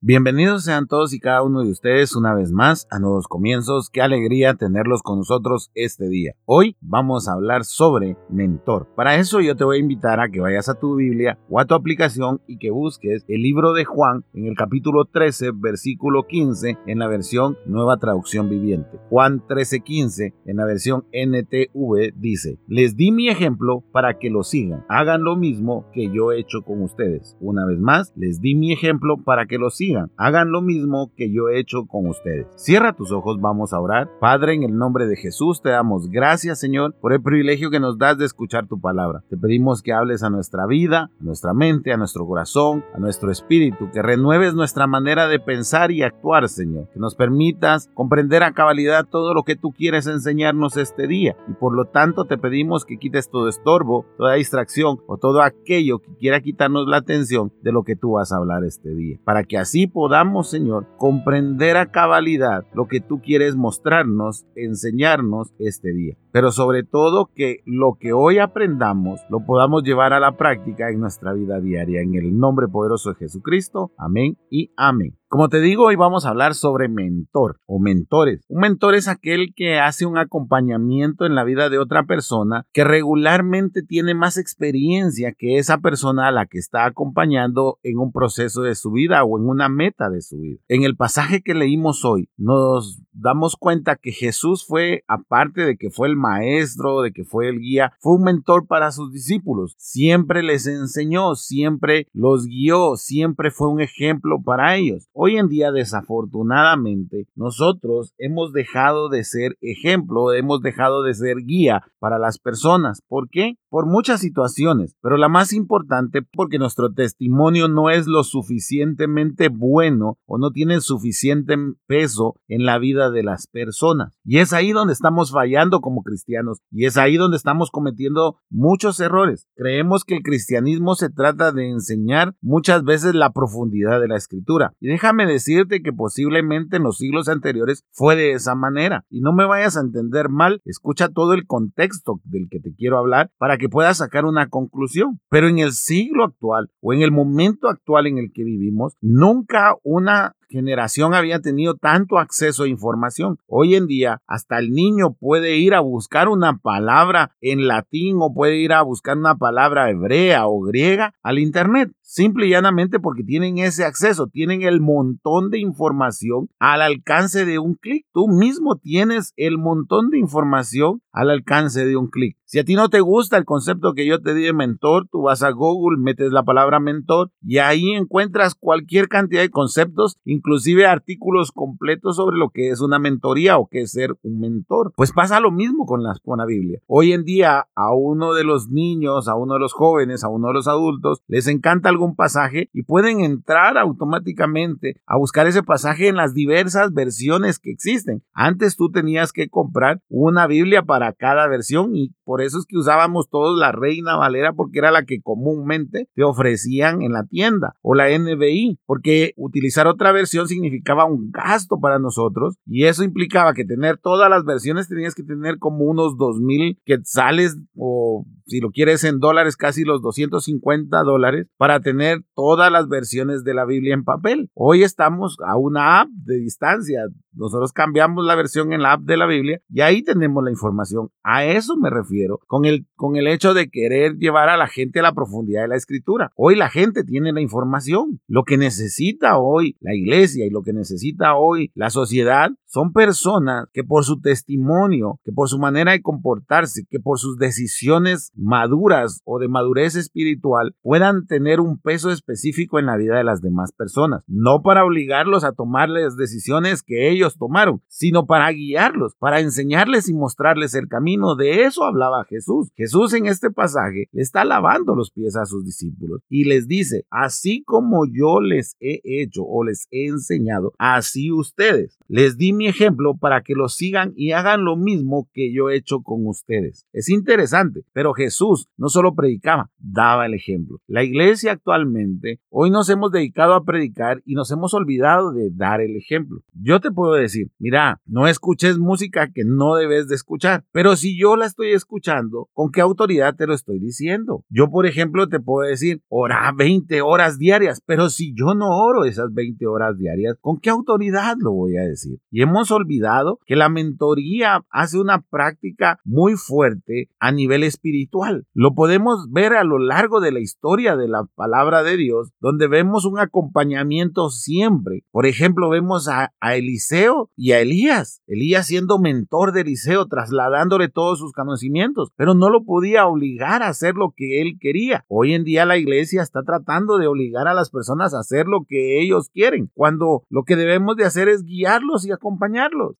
Bienvenidos sean todos y cada uno de ustedes una vez más a Nuevos Comienzos. Qué alegría tenerlos con nosotros este día. Hoy vamos a hablar sobre mentor. Para eso yo te voy a invitar a que vayas a tu Biblia o a tu aplicación y que busques el libro de Juan en el capítulo 13, versículo 15 en la versión Nueva Traducción Viviente. Juan 13, 15 en la versión NTV dice, les di mi ejemplo para que lo sigan. Hagan lo mismo que yo he hecho con ustedes. Una vez más, les di mi ejemplo para que lo sigan Hagan lo mismo que yo he hecho con ustedes. Cierra tus ojos, vamos a orar. Padre, en el nombre de Jesús te damos gracias, Señor, por el privilegio que nos das de escuchar tu palabra. Te pedimos que hables a nuestra vida, a nuestra mente, a nuestro corazón, a nuestro espíritu, que renueves nuestra manera de pensar y actuar, Señor. Que nos permitas comprender a cabalidad todo lo que tú quieres enseñarnos este día. Y por lo tanto te pedimos que quites todo estorbo, toda distracción o todo aquello que quiera quitarnos la atención de lo que tú vas a hablar este día. Para que así podamos, Señor, comprender a cabalidad lo que tú quieres mostrarnos, enseñarnos este día. Pero sobre todo que lo que hoy aprendamos lo podamos llevar a la práctica en nuestra vida diaria. En el nombre poderoso de Jesucristo. Amén y amén. Como te digo, hoy vamos a hablar sobre mentor o mentores. Un mentor es aquel que hace un acompañamiento en la vida de otra persona que regularmente tiene más experiencia que esa persona a la que está acompañando en un proceso de su vida o en una meta de su vida. En el pasaje que leímos hoy, nos damos cuenta que Jesús fue, aparte de que fue el maestro, de que fue el guía, fue un mentor para sus discípulos. Siempre les enseñó, siempre los guió, siempre fue un ejemplo para ellos. Hoy en día, desafortunadamente, nosotros hemos dejado de ser ejemplo, hemos dejado de ser guía para las personas. ¿Por qué? Por muchas situaciones, pero la más importante porque nuestro testimonio no es lo suficientemente bueno o no tiene suficiente peso en la vida de las personas. Y es ahí donde estamos fallando como cristianos y es ahí donde estamos cometiendo muchos errores. Creemos que el cristianismo se trata de enseñar muchas veces la profundidad de la escritura. Y déjame decirte que posiblemente en los siglos anteriores fue de esa manera. Y no me vayas a entender mal, escucha todo el contexto del que te quiero hablar para que puedas sacar una conclusión. Pero en el siglo actual o en el momento actual en el que vivimos, nunca una generación había tenido tanto acceso a información. Hoy en día, hasta el niño puede ir a buscar una palabra en latín o puede ir a buscar una palabra hebrea o griega al Internet. Simple y llanamente porque tienen ese acceso, tienen el montón de información al alcance de un clic. Tú mismo tienes el montón de información al alcance de un clic. Si a ti no te gusta el concepto que yo te di de mentor, tú vas a Google, metes la palabra mentor y ahí encuentras cualquier cantidad de conceptos, inclusive artículos completos sobre lo que es una mentoría o qué es ser un mentor. Pues pasa lo mismo con la, con la Biblia. Hoy en día a uno de los niños, a uno de los jóvenes, a uno de los adultos, les encanta algún pasaje y pueden entrar automáticamente a buscar ese pasaje en las diversas versiones que existen. Antes tú tenías que comprar una Biblia para cada versión y por por eso es que usábamos todos la Reina Valera porque era la que comúnmente te ofrecían en la tienda o la NBI, porque utilizar otra versión significaba un gasto para nosotros y eso implicaba que tener todas las versiones tenías que tener como unos 2000 quetzales o si lo quieres en dólares casi los 250 dólares para tener todas las versiones de la Biblia en papel. Hoy estamos a una app de distancia. Nosotros cambiamos la versión en la app de la Biblia y ahí tenemos la información. A eso me refiero con el, con el hecho de querer llevar a la gente a la profundidad de la escritura. Hoy la gente tiene la información. Lo que necesita hoy la iglesia y lo que necesita hoy la sociedad son personas que por su testimonio, que por su manera de comportarse, que por sus decisiones maduras o de madurez espiritual puedan tener un peso específico en la vida de las demás personas. No para obligarlos a tomar las decisiones que ellos tomaron, sino para guiarlos, para enseñarles y mostrarles el camino. De eso hablaba Jesús. Jesús en este pasaje le está lavando los pies a sus discípulos y les dice, así como yo les he hecho o les he enseñado, así ustedes. Les di mi ejemplo para que lo sigan y hagan lo mismo que yo he hecho con ustedes. Es interesante, pero Jesús no solo predicaba, daba el ejemplo. La iglesia actualmente, hoy nos hemos dedicado a predicar y nos hemos olvidado de dar el ejemplo. Yo te puedo decir, mira, no escuches música que no debes de escuchar, pero si yo la estoy escuchando, ¿con qué autoridad te lo estoy diciendo? Yo, por ejemplo, te puedo decir, ora 20 horas diarias, pero si yo no oro esas 20 horas diarias, ¿con qué autoridad lo voy a decir? Y hemos olvidado que la mentoría hace una práctica muy fuerte a nivel espiritual. Lo podemos ver a lo largo de la historia de la palabra de Dios, donde vemos un acompañamiento siempre. Por ejemplo, vemos a, Eliseo y a Elías. Elías siendo mentor de Eliseo, trasladándole todos sus conocimientos, pero no lo podía obligar a hacer lo que él quería. Hoy en día la iglesia está tratando de obligar a las personas a hacer lo que ellos quieren, cuando lo que debemos de hacer es guiarlos y acompañarlos.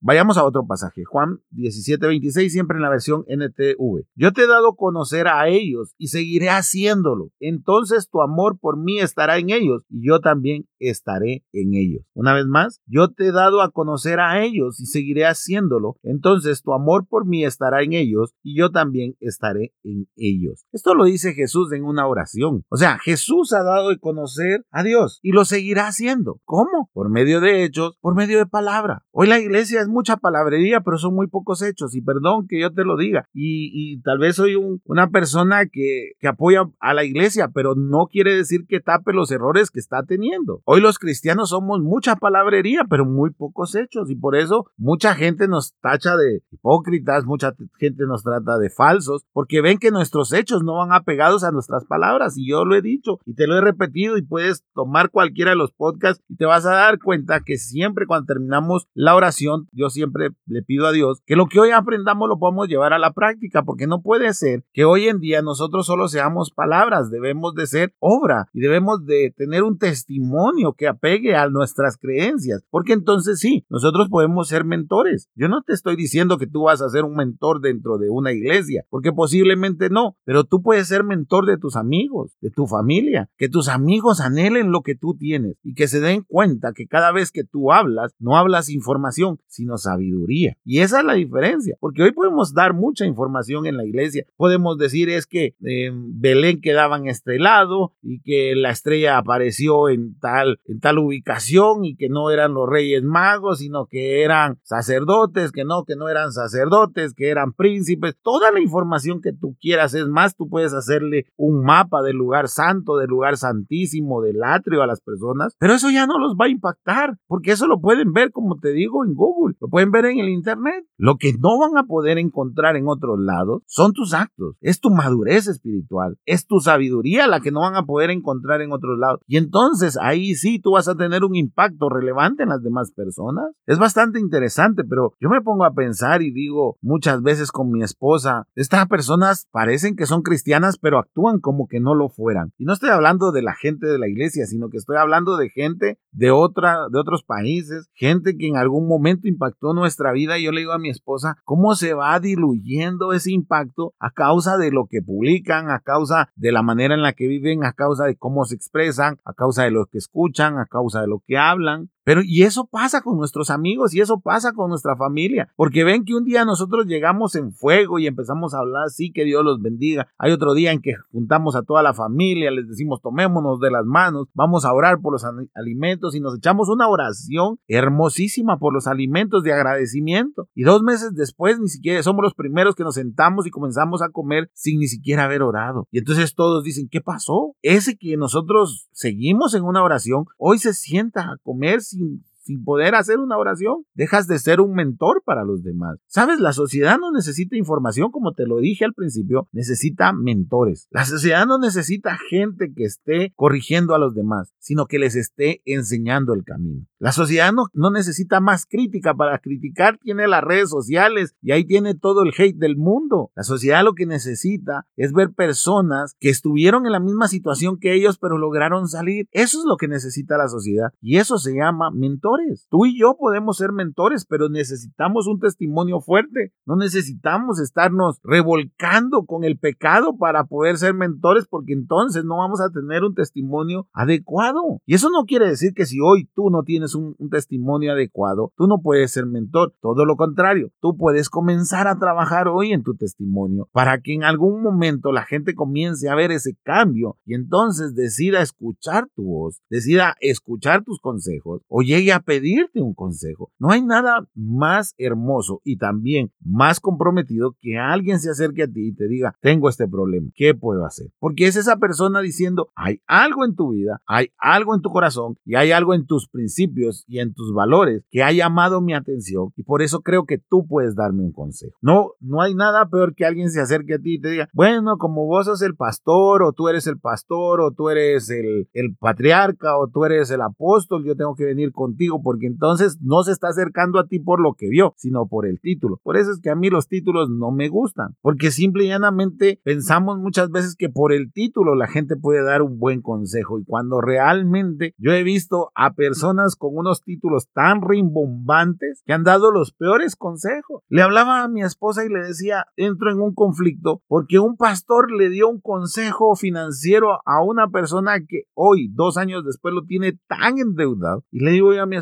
Vayamos a otro pasaje, Juan 17:26, siempre en la versión NTV. Yo te he dado conocer a ellos y seguiré haciéndolo. Entonces tu amor por mí estará en ellos y yo también estaré en ellos. Una vez más, yo te he dado a conocer a ellos y seguiré haciéndolo. Entonces tu amor por mí estará en ellos y yo también estaré en ellos. Esto lo dice Jesús en una oración. O sea, Jesús ha dado de conocer a Dios y lo seguirá haciendo. ¿Cómo? Por medio de hechos, por medio de palabra. Hoy la iglesia es mucha palabrería, pero son muy pocos hechos. Y perdón que yo te lo diga. Y, tal vez soy una persona que, apoya a la iglesia, pero no quiere decir que tape los errores que está teniendo. Hoy los cristianos somos mucha palabrería, pero muy pocos hechos. Y por eso mucha gente nos tacha de hipócritas, mucha gente nos trata de falsos, porque ven que nuestros hechos no van apegados a nuestras palabras. Y yo lo he dicho y te lo he repetido y puedes tomar cualquiera de los podcasts y te vas a dar cuenta que siempre cuando terminamos la oración, yo siempre le pido a Dios que lo que hoy aprendamos lo podamos llevar a la práctica, porque no puede ser que hoy en día nosotros solo seamos palabras, debemos de ser obra y debemos de tener un testimonio que apegue a nuestras creencias, porque entonces sí, nosotros podemos ser mentores. Yo no te estoy diciendo que tú vas a ser un mentor dentro de una iglesia, porque posiblemente no, pero tú puedes ser mentor de tus amigos, de tu familia, que tus amigos anhelen lo que tú tienes y que se den cuenta que cada vez que tú hablas, no hablas información, sino sabiduría. Y esa es la diferencia, porque hoy podemos dar mucha información en la iglesia. Podemos decir es que en Belén quedaban estrelado y que la estrella apareció en tal, en tal ubicación y que no eran los reyes magos, sino que eran sacerdotes, que no, que no eran sacerdotes, que eran príncipes. Toda la información que tú quieras, es más, tú puedes hacerle un mapa del lugar santo, del lugar santísimo, del atrio a las personas, pero eso ya no los va a impactar, porque eso lo pueden ver, como te digo, en Google, lo pueden ver en el Internet. Lo que no van a poder encontrar en otros lados son tus actos, es tu madurez espiritual, es tu sabiduría la que no van a poder encontrar en otros lados. Y entonces ahí sí tú vas a tener un impacto relevante en las demás personas. Es bastante interesante, pero yo me pongo a pensar y digo muchas veces con mi esposa, estas personas parecen que son cristianas, pero actúan como que no lo fueran. Y no estoy hablando de la gente de la iglesia, sino que estoy hablando de gente de otra, de otros países, gente que en algún momento impactó nuestra vida. Y yo le digo a mi esposa, ¿cómo se va diluyendo ese impacto a causa de lo que publican, a causa de la manera en la que viven, a causa de cómo se expresan, a causa de lo que escuchan, a causa de lo que hablan? Pero y eso pasa con nuestros amigos y eso pasa con nuestra familia, porque ven que un día nosotros llegamos en fuego y empezamos a hablar, sí, que Dios los bendiga. Hay otro día en que juntamos a toda la familia, les decimos, tomémonos de las manos, vamos a orar por los alimentos y nos echamos una oración hermosísima por los alimentos de agradecimiento. Y dos meses después ni siquiera somos los primeros que nos sentamos y comenzamos a comer sin ni siquiera haber orado. Y entonces todos dicen, ¿qué pasó? Ese que nosotros seguimos en una oración, hoy se sienta a comer sin assim, sin poder hacer una oración, dejas de ser un mentor para los demás. Sabes, la sociedad no necesita información, como te lo dije al principio, necesita mentores. La sociedad no necesita gente que esté corrigiendo a los demás, sino que les esté enseñando el camino. La sociedad no, no necesita más crítica, para criticar tiene las redes sociales y ahí tiene todo el hate del mundo. La sociedad lo que necesita es ver personas que estuvieron en la misma situación que ellos, pero lograron salir. Eso es lo que necesita la sociedad y eso se llama mentor Tú y yo podemos ser mentores, pero necesitamos un testimonio fuerte. No necesitamos estarnos revolcando con el pecado para poder ser mentores, porque entonces no vamos a tener un testimonio adecuado. Y eso no quiere decir que si hoy tú no tienes un, un testimonio adecuado, tú no puedes ser mentor. Todo lo contrario, tú puedes comenzar a trabajar hoy en tu testimonio para que en algún momento la gente comience a ver ese cambio y entonces decida escuchar tu voz, decida escuchar tus consejos o llegue a pedirte un consejo. No hay nada más hermoso y también más comprometido que alguien se acerque a ti y te diga, tengo este problema, ¿qué puedo hacer? Porque es esa persona diciendo, hay algo en tu vida, hay algo en tu corazón y hay algo en tus principios y en tus valores que ha llamado mi atención y por eso creo que tú puedes darme un consejo. No, no hay nada peor que alguien se acerque a ti y te diga, bueno, como vos sos el pastor o tú eres el pastor o tú eres el, el patriarca o tú eres el apóstol, yo tengo que venir contigo porque entonces no se está acercando a ti por lo que vio, sino por el título. Por eso es que a mí los títulos no me gustan, porque simple y llanamente pensamos muchas veces que por el título la gente puede dar un buen consejo y cuando realmente yo he visto a personas con unos títulos tan rimbombantes que han dado los peores consejos. Le hablaba a mi esposa y le decía, entro en un conflicto porque un pastor le dio un consejo financiero a una persona que hoy, dos años después, lo tiene tan endeudado. Y le digo yo a mi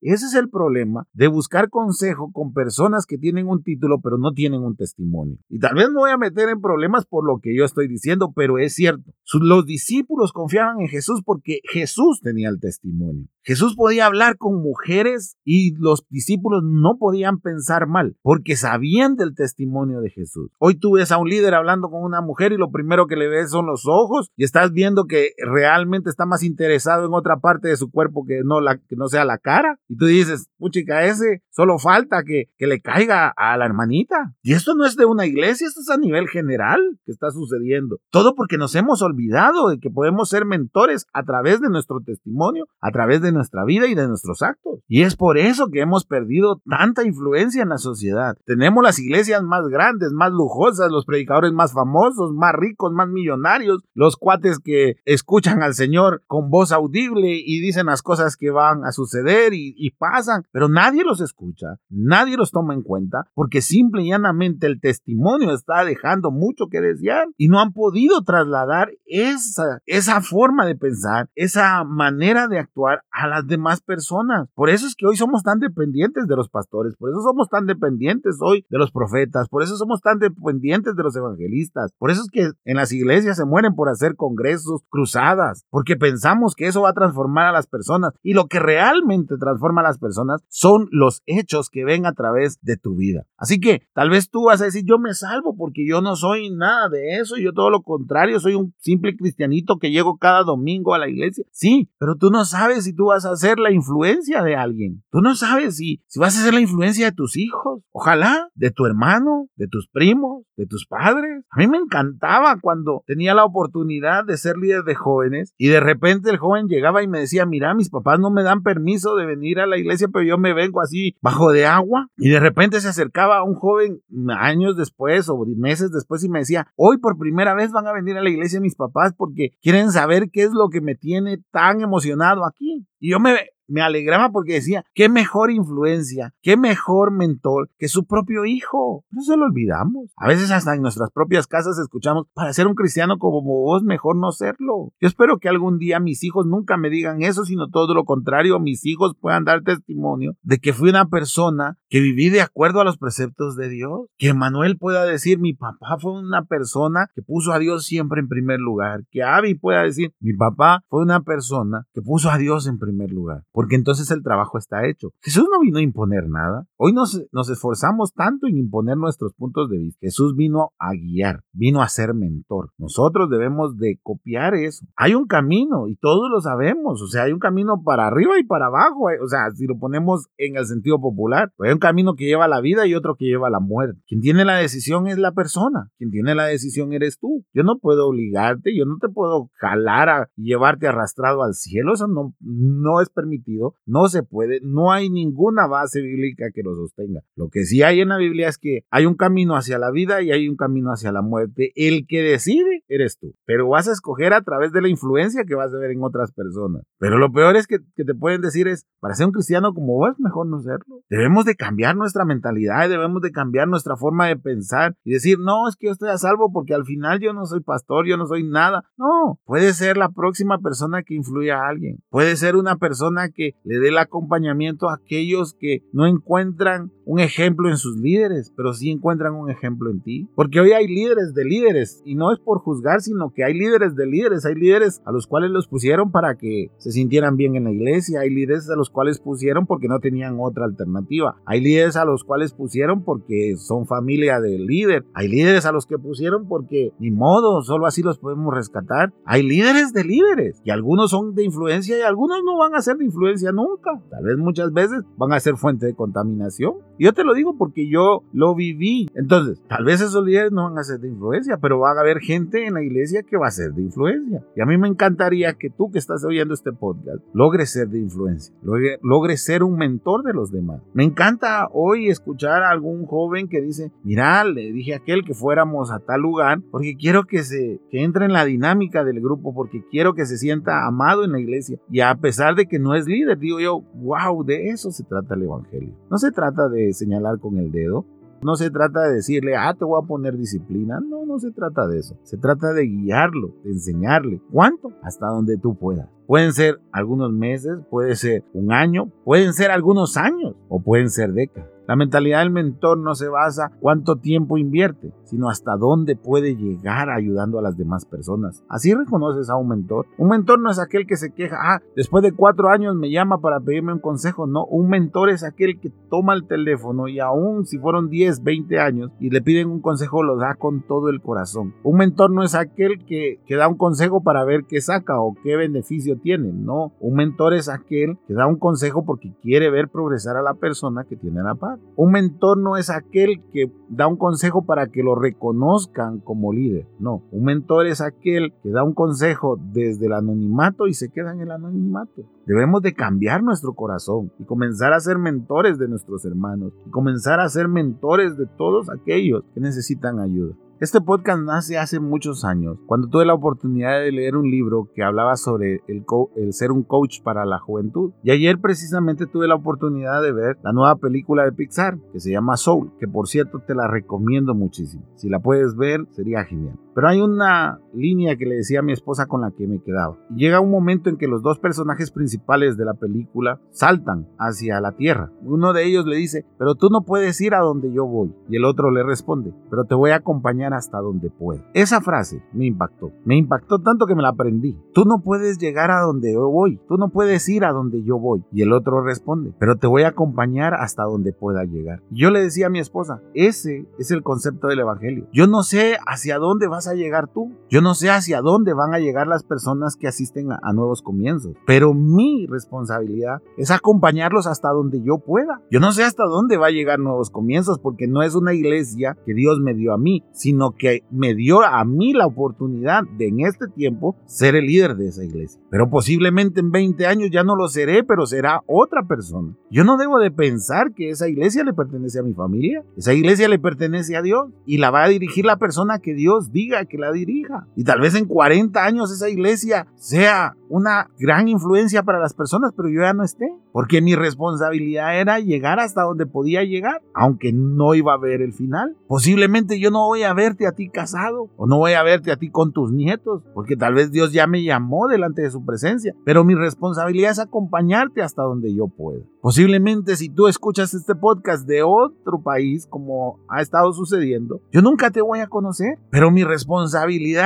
ese es el problema de buscar consejo con personas que tienen un título pero no tienen un testimonio. Y tal vez me voy a meter en problemas por lo que yo estoy diciendo, pero es cierto. Los discípulos confiaban en Jesús porque Jesús tenía el testimonio. Jesús podía hablar con mujeres y los discípulos no podían pensar mal porque sabían del testimonio de Jesús. Hoy tú ves a un líder hablando con una mujer y lo primero que le ves son los ojos y estás viendo que realmente está más interesado en otra parte de su cuerpo que no, la, que no sea la cara. Y tú dices, puchica, ese solo falta que, que le caiga a la hermanita. Y esto no es de una iglesia, esto es a nivel general que está sucediendo. Todo porque nos hemos olvidado de que podemos ser mentores a través de nuestro testimonio, a través de nuestra vida y de nuestros actos. Y es por eso que hemos perdido tanta influencia en la sociedad. Tenemos las iglesias más grandes, más lujosas, los predicadores más famosos, más ricos, más millonarios, los cuates que escuchan al Señor con voz audible y dicen las cosas que van a suceder y, y pasan, pero nadie los escucha, nadie los toma en cuenta porque simple y llanamente el testimonio está dejando mucho que desear y no han podido trasladar esa, esa forma de pensar, esa manera de actuar a las demás personas. Por eso es que hoy somos tan dependientes de los pastores, por eso somos tan dependientes hoy de los profetas, por eso somos tan dependientes de los evangelistas, por eso es que en las iglesias se mueren por hacer congresos, cruzadas, porque pensamos que eso va a transformar a las personas y lo que realmente transforma a las personas son los hechos que ven a través de tu vida. Así que tal vez tú vas a decir, yo me salvo porque yo no soy nada de eso, yo todo lo contrario, soy un simple cristianito que llego cada domingo a la iglesia. Sí, pero tú no sabes si tú vas a ser la influencia de alguien. Tú no sabes si, si vas a ser la influencia de tus hijos. Ojalá, de tu hermano, de tus primos, de tus padres. A mí me encantaba cuando tenía la oportunidad de ser líder de jóvenes y de repente el joven llegaba y me decía, mira, mis papás no me dan permiso de venir a la iglesia, pero yo me vengo así bajo de agua. Y de repente se acercaba un joven años después o meses después y me decía, hoy por primera vez van a venir a la iglesia mis papás porque quieren saber qué es lo que me tiene tan emocionado aquí. Y yo me, me alegraba porque decía, qué mejor influencia, qué mejor mentor que su propio hijo. No se lo olvidamos. A veces hasta en nuestras propias casas escuchamos, para ser un cristiano como vos, mejor no serlo. Yo espero que algún día mis hijos nunca me digan eso, sino todo lo contrario, mis hijos puedan dar testimonio de que fui una persona que viví de acuerdo a los preceptos de Dios. Que Manuel pueda decir, mi papá fue una persona que puso a Dios siempre en primer lugar. Que Abby pueda decir, mi papá fue una persona que puso a Dios en primer lugar porque entonces el trabajo está hecho. Jesús no vino a imponer nada. Hoy nos, nos esforzamos tanto en imponer nuestros puntos de vista. Jesús vino a guiar, vino a ser mentor. Nosotros debemos de copiar eso. Hay un camino y todos lo sabemos. O sea, hay un camino para arriba y para abajo. O sea, si lo ponemos en el sentido popular, pues hay un camino que lleva a la vida y otro que lleva a la muerte. Quien tiene la decisión es la persona. Quien tiene la decisión eres tú. Yo no puedo obligarte, yo no te puedo jalar a llevarte arrastrado al cielo. Eso no, no es permitido no se puede, no hay ninguna base bíblica que lo sostenga. Lo que sí hay en la Biblia es que hay un camino hacia la vida y hay un camino hacia la muerte. El que decide eres tú, pero vas a escoger a través de la influencia que vas a ver en otras personas. Pero lo peor es que, que te pueden decir es, para ser un cristiano como vos, mejor no serlo. Debemos de cambiar nuestra mentalidad, debemos de cambiar nuestra forma de pensar y decir, no, es que yo estoy a salvo porque al final yo no soy pastor, yo no soy nada. No, puede ser la próxima persona que influya a alguien. Puede ser una persona que le dé el acompañamiento a aquellos que no encuentran un ejemplo en sus líderes, pero sí encuentran un ejemplo en ti. Porque hoy hay líderes de líderes y no es por juzgar, sino que hay líderes de líderes. Hay líderes a los cuales los pusieron para que se sintieran bien en la iglesia. Hay líderes a los cuales pusieron porque no tenían otra alternativa. Hay líderes a los cuales pusieron porque son familia del líder. Hay líderes a los que pusieron porque ni modo, solo así los podemos rescatar. Hay líderes de líderes y algunos son de influencia y algunos no van a ser de influencia nunca. Tal vez muchas veces van a ser fuente de contaminación. Yo te lo digo porque yo lo viví. Entonces, tal vez esos líderes no van a ser de influencia, pero van a haber gente en la iglesia que va a ser de influencia. Y a mí me encantaría que tú que estás oyendo este podcast logres ser de influencia, logres ser un mentor de los demás. Me encanta hoy escuchar a algún joven que dice, mira, le dije a aquel que fuéramos a tal lugar porque quiero que se que entre en la dinámica del grupo, porque quiero que se sienta amado en la iglesia. Y a pesar de que no es líder, digo yo, wow, de eso se trata el Evangelio. No se trata de señalar con el dedo, no se trata de decirle, ah, te voy a poner disciplina. No, no se trata de eso. Se trata de guiarlo, de enseñarle. ¿Cuánto? Hasta donde tú puedas. Pueden ser algunos meses, puede ser un año, pueden ser algunos años o pueden ser décadas. La mentalidad del mentor no se basa cuánto tiempo invierte, sino hasta dónde puede llegar ayudando a las demás personas. Así reconoces a un mentor. Un mentor no es aquel que se queja, ah, después de cuatro años me llama para pedirme un consejo. No, un mentor es aquel que toma el teléfono y aún si fueron 10, 20 años y le piden un consejo, lo da con todo el corazón. Un mentor no es aquel que, que da un consejo para ver qué saca o qué beneficio tiene. No, un mentor es aquel que da un consejo porque quiere ver progresar a la persona que tiene la paz. Un mentor no es aquel que da un consejo para que lo reconozcan como líder. No, un mentor es aquel que da un consejo desde el anonimato y se queda en el anonimato. Debemos de cambiar nuestro corazón y comenzar a ser mentores de nuestros hermanos y comenzar a ser mentores de todos aquellos que necesitan ayuda. Este podcast nace hace muchos años, cuando tuve la oportunidad de leer un libro que hablaba sobre el, el, ser un coach para la juventud. Y ayer precisamente tuve la oportunidad de ver la nueva película de Pixar, que se llama Soul, que por cierto te la recomiendo muchísimo. Si la puedes ver, sería genial. Pero hay una línea que le decía a mi esposa con la que me quedaba. llega un momento en que los dos personajes principales de la película saltan hacia la tierra. Uno de ellos le dice, pero tú no puedes ir a donde yo voy. Y el otro le responde, pero te voy a acompañar hasta donde pueda. Esa frase me impactó. Me impactó tanto que me la aprendí. Tú no puedes llegar a donde yo voy. Tú no puedes ir a donde yo voy. Y el otro responde, pero te voy a acompañar hasta donde pueda llegar. yo le decía a mi esposa, ese es el concepto del Evangelio. Yo no sé hacia dónde vas a llegar tú. Yo no sé hacia dónde van a llegar las personas que asisten a, a nuevos comienzos. Pero mi responsabilidad es acompañarlos hasta donde yo pueda. Yo no sé hasta dónde va a llegar nuevos comienzos porque no es una iglesia que Dios me dio a mí, sino que me dio a mí la oportunidad de en este tiempo ser el líder de esa iglesia. Pero posiblemente en 20 años ya no lo seré, pero será otra persona. Yo no debo de pensar que esa iglesia le pertenece a mi familia. Esa iglesia le pertenece a Dios y la va a dirigir la persona que Dios diga que la dirija. Y tal vez en 40 años esa iglesia sea una gran influencia para las personas, pero yo ya no esté. Porque mi responsabilidad era llegar hasta donde podía llegar, aunque no iba a ver el final. Posiblemente yo no voy a verte a ti casado o no voy a verte a ti con tus nietos, porque tal vez Dios ya me llamó delante de su presencia, pero mi responsabilidad es acompañarte hasta donde yo pueda. Posiblemente si tú escuchas este podcast de otro país, como ha estado sucediendo, yo nunca te voy a conocer, pero mi responsabilidad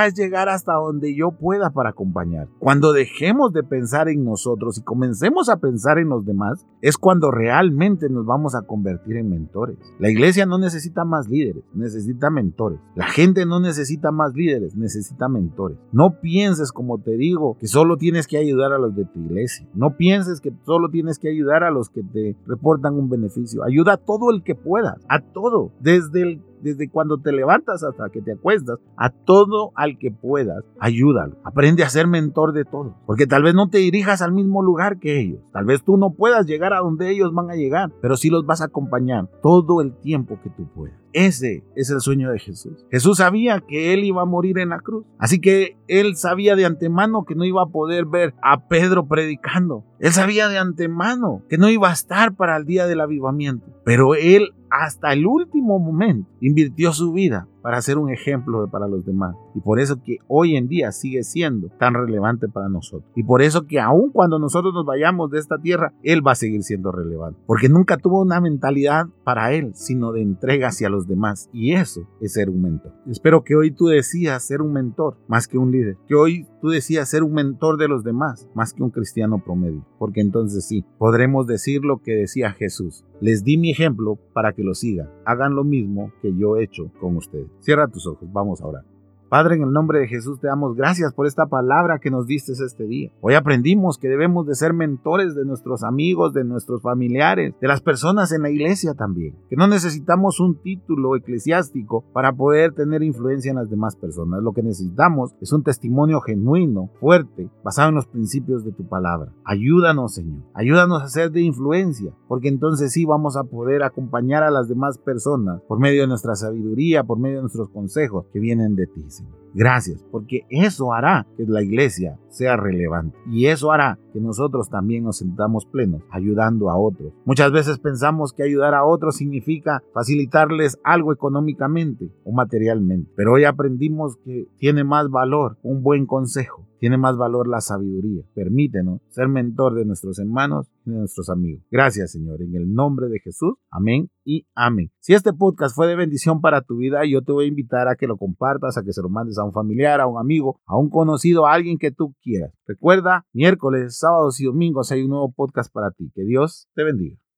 es llegar hasta donde yo pueda para acompañar. Cuando dejemos de pensar en nosotros y comencemos a pensar en los demás, es cuando realmente nos vamos a convertir en mentores. La iglesia no necesita más líderes, necesita mentores. La gente no necesita más líderes, necesita mentores. No pienses, como te digo, que solo tienes que ayudar a los de tu iglesia. No pienses que solo tienes que ayudar a los que te reportan un beneficio. Ayuda a todo el que pueda, a todo, desde el desde cuando te levantas hasta que te acuestas, a todo al que puedas, ayúdalo. Aprende a ser mentor de todos, porque tal vez no te dirijas al mismo lugar que ellos, tal vez tú no puedas llegar a donde ellos van a llegar, pero sí los vas a acompañar todo el tiempo que tú puedas. Ese es el sueño de Jesús. Jesús sabía que él iba a morir en la cruz. Así que él sabía de antemano que no iba a poder ver a Pedro predicando. Él sabía de antemano que no iba a estar para el día del avivamiento. Pero él hasta el último momento invirtió su vida para ser un ejemplo para los demás. Y por eso que hoy en día sigue siendo tan relevante para nosotros. Y por eso que aun cuando nosotros nos vayamos de esta tierra, Él va a seguir siendo relevante. Porque nunca tuvo una mentalidad para Él, sino de entrega hacia los demás. Y eso es ser un mentor. Espero que hoy tú decías ser un mentor más que un líder. Que hoy tú decías ser un mentor de los demás más que un cristiano promedio. Porque entonces sí, podremos decir lo que decía Jesús. Les di mi ejemplo para que lo sigan. Hagan lo mismo que yo he hecho con ustedes. Cierra tus ojos, vamos a orar. Padre, en el nombre de Jesús te damos gracias por esta palabra que nos diste este día. Hoy aprendimos que debemos de ser mentores de nuestros amigos, de nuestros familiares, de las personas en la iglesia también. Que no necesitamos un título eclesiástico para poder tener influencia en las demás personas. Lo que necesitamos es un testimonio genuino, fuerte, basado en los principios de tu palabra. Ayúdanos, Señor. Ayúdanos a ser de influencia, porque entonces sí vamos a poder acompañar a las demás personas por medio de nuestra sabiduría, por medio de nuestros consejos que vienen de ti. amazing. Gracias, porque eso hará que la iglesia sea relevante y eso hará que nosotros también nos sentamos plenos ayudando a otros. Muchas veces pensamos que ayudar a otros significa facilitarles algo económicamente o materialmente, pero hoy aprendimos que tiene más valor un buen consejo tiene más valor la sabiduría. Permítenos ser mentor de nuestros hermanos y de nuestros amigos. Gracias, Señor, en el nombre de Jesús. Amén y amén. Si este podcast fue de bendición para tu vida, yo te voy a invitar a que lo compartas, a que se lo mandes a un familiar, a un amigo, a un conocido, a alguien que tú quieras. Recuerda, miércoles, sábados y domingos hay un nuevo podcast para ti. Que Dios te bendiga.